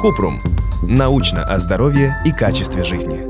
Купрум. Научно о здоровье и качестве жизни.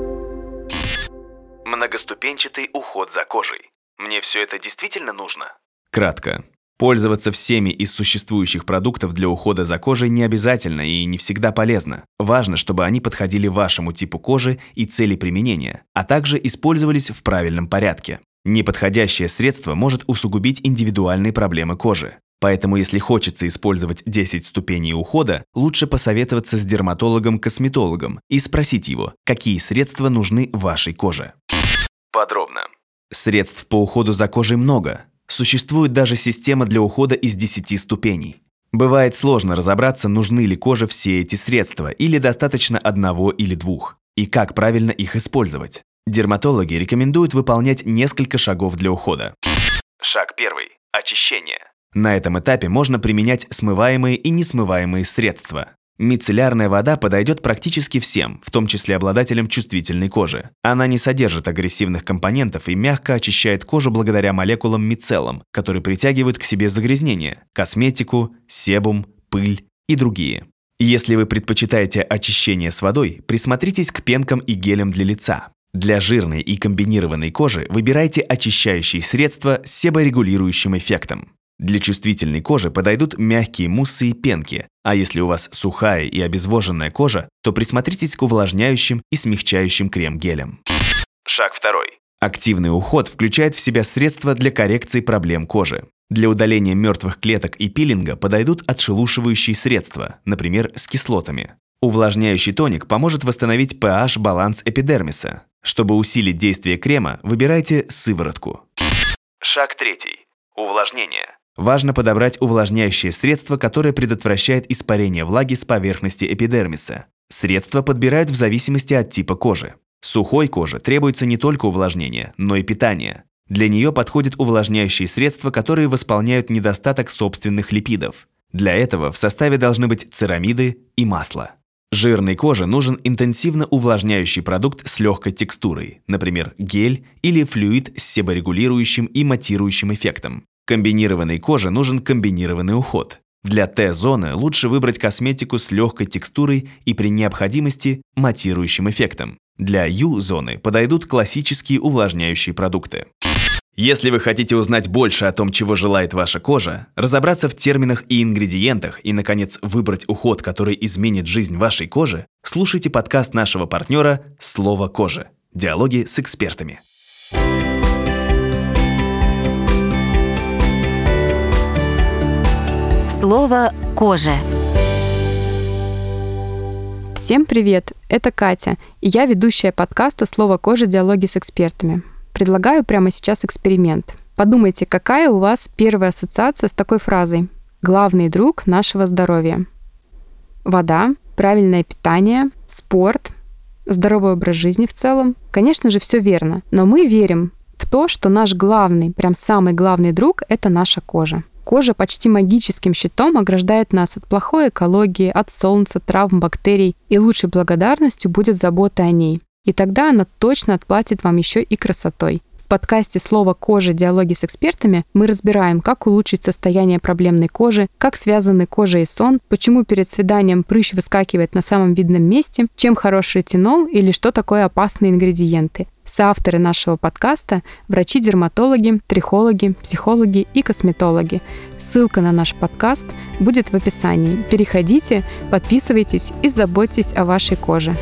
Многоступенчатый уход за кожей. Мне все это действительно нужно? Кратко. Пользоваться всеми из существующих продуктов для ухода за кожей не обязательно и не всегда полезно. Важно, чтобы они подходили вашему типу кожи и цели применения, а также использовались в правильном порядке. Неподходящее средство может усугубить индивидуальные проблемы кожи. Поэтому, если хочется использовать 10 ступеней ухода, лучше посоветоваться с дерматологом-косметологом и спросить его, какие средства нужны вашей коже. Подробно. Средств по уходу за кожей много. Существует даже система для ухода из 10 ступеней. Бывает сложно разобраться, нужны ли коже все эти средства или достаточно одного или двух, и как правильно их использовать. Дерматологи рекомендуют выполнять несколько шагов для ухода. Шаг первый. Очищение. На этом этапе можно применять смываемые и несмываемые средства. Мицеллярная вода подойдет практически всем, в том числе обладателям чувствительной кожи. Она не содержит агрессивных компонентов и мягко очищает кожу благодаря молекулам мицеллам, которые притягивают к себе загрязнения – косметику, себум, пыль и другие. Если вы предпочитаете очищение с водой, присмотритесь к пенкам и гелям для лица. Для жирной и комбинированной кожи выбирайте очищающие средства с себорегулирующим эффектом. Для чувствительной кожи подойдут мягкие муссы и пенки, а если у вас сухая и обезвоженная кожа, то присмотритесь к увлажняющим и смягчающим крем-гелям. Шаг второй. Активный уход включает в себя средства для коррекции проблем кожи. Для удаления мертвых клеток и пилинга подойдут отшелушивающие средства, например, с кислотами. Увлажняющий тоник поможет восстановить pH-баланс эпидермиса. Чтобы усилить действие крема, выбирайте сыворотку. Шаг третий. Увлажнение. Важно подобрать увлажняющее средство, которое предотвращает испарение влаги с поверхности эпидермиса. Средства подбирают в зависимости от типа кожи. Сухой коже требуется не только увлажнение, но и питание. Для нее подходят увлажняющие средства, которые восполняют недостаток собственных липидов. Для этого в составе должны быть церамиды и масло. Жирной коже нужен интенсивно увлажняющий продукт с легкой текстурой, например, гель или флюид с себорегулирующим и матирующим эффектом. Комбинированной коже нужен комбинированный уход. Для Т-зоны лучше выбрать косметику с легкой текстурой и при необходимости матирующим эффектом. Для Ю-зоны подойдут классические увлажняющие продукты. Если вы хотите узнать больше о том, чего желает ваша кожа, разобраться в терминах и ингредиентах и, наконец, выбрать уход, который изменит жизнь вашей кожи, слушайте подкаст нашего партнера «Слово кожи». Диалоги с экспертами. Слово «кожа». Всем привет! Это Катя, и я ведущая подкаста «Слово кожа. Диалоги с экспертами». Предлагаю прямо сейчас эксперимент. Подумайте, какая у вас первая ассоциация с такой фразой «Главный друг нашего здоровья». Вода, правильное питание, спорт, здоровый образ жизни в целом. Конечно же, все верно, но мы верим в то, что наш главный, прям самый главный друг — это наша кожа. Кожа почти магическим щитом ограждает нас от плохой экологии, от солнца, травм, бактерий, и лучшей благодарностью будет забота о ней. И тогда она точно отплатит вам еще и красотой. Подкасте «Слово кожа. Диалоги с экспертами» мы разбираем, как улучшить состояние проблемной кожи, как связаны кожа и сон, почему перед свиданием прыщ выскакивает на самом видном месте, чем хороший ретинол или что такое опасные ингредиенты. Соавторы нашего подкаста – врачи-дерматологи, трихологи, психологи и косметологи. Ссылка на наш подкаст будет в описании. Переходите, подписывайтесь и заботьтесь о вашей коже.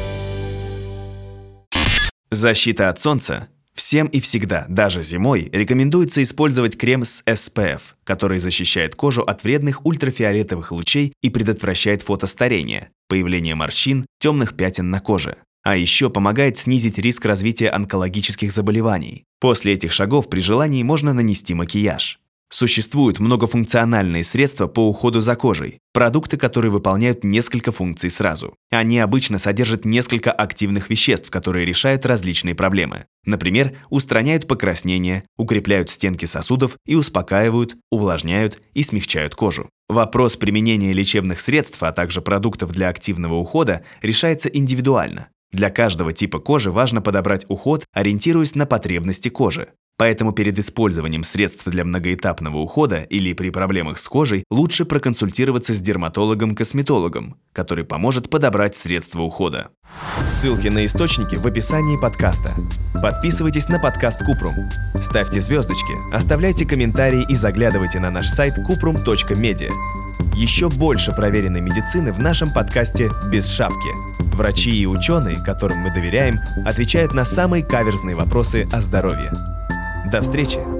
Защита от солнца Всем и всегда, даже зимой, рекомендуется использовать крем с SPF, который защищает кожу от вредных ультрафиолетовых лучей и предотвращает фотостарение, появление морщин, темных пятен на коже. А еще помогает снизить риск развития онкологических заболеваний. После этих шагов при желании можно нанести макияж. Существуют многофункциональные средства по уходу за кожей, продукты, которые выполняют несколько функций сразу. Они обычно содержат несколько активных веществ, которые решают различные проблемы. Например, устраняют покраснение, укрепляют стенки сосудов и успокаивают, увлажняют и смягчают кожу. Вопрос применения лечебных средств, а также продуктов для активного ухода решается индивидуально. Для каждого типа кожи важно подобрать уход, ориентируясь на потребности кожи. Поэтому перед использованием средств для многоэтапного ухода или при проблемах с кожей лучше проконсультироваться с дерматологом-косметологом, который поможет подобрать средства ухода. Ссылки на источники в описании подкаста. Подписывайтесь на подкаст Купрум. Ставьте звездочки, оставляйте комментарии и заглядывайте на наш сайт kuprum.media. Еще больше проверенной медицины в нашем подкасте «Без шапки». Врачи и ученые, которым мы доверяем, отвечают на самые каверзные вопросы о здоровье. До встречи!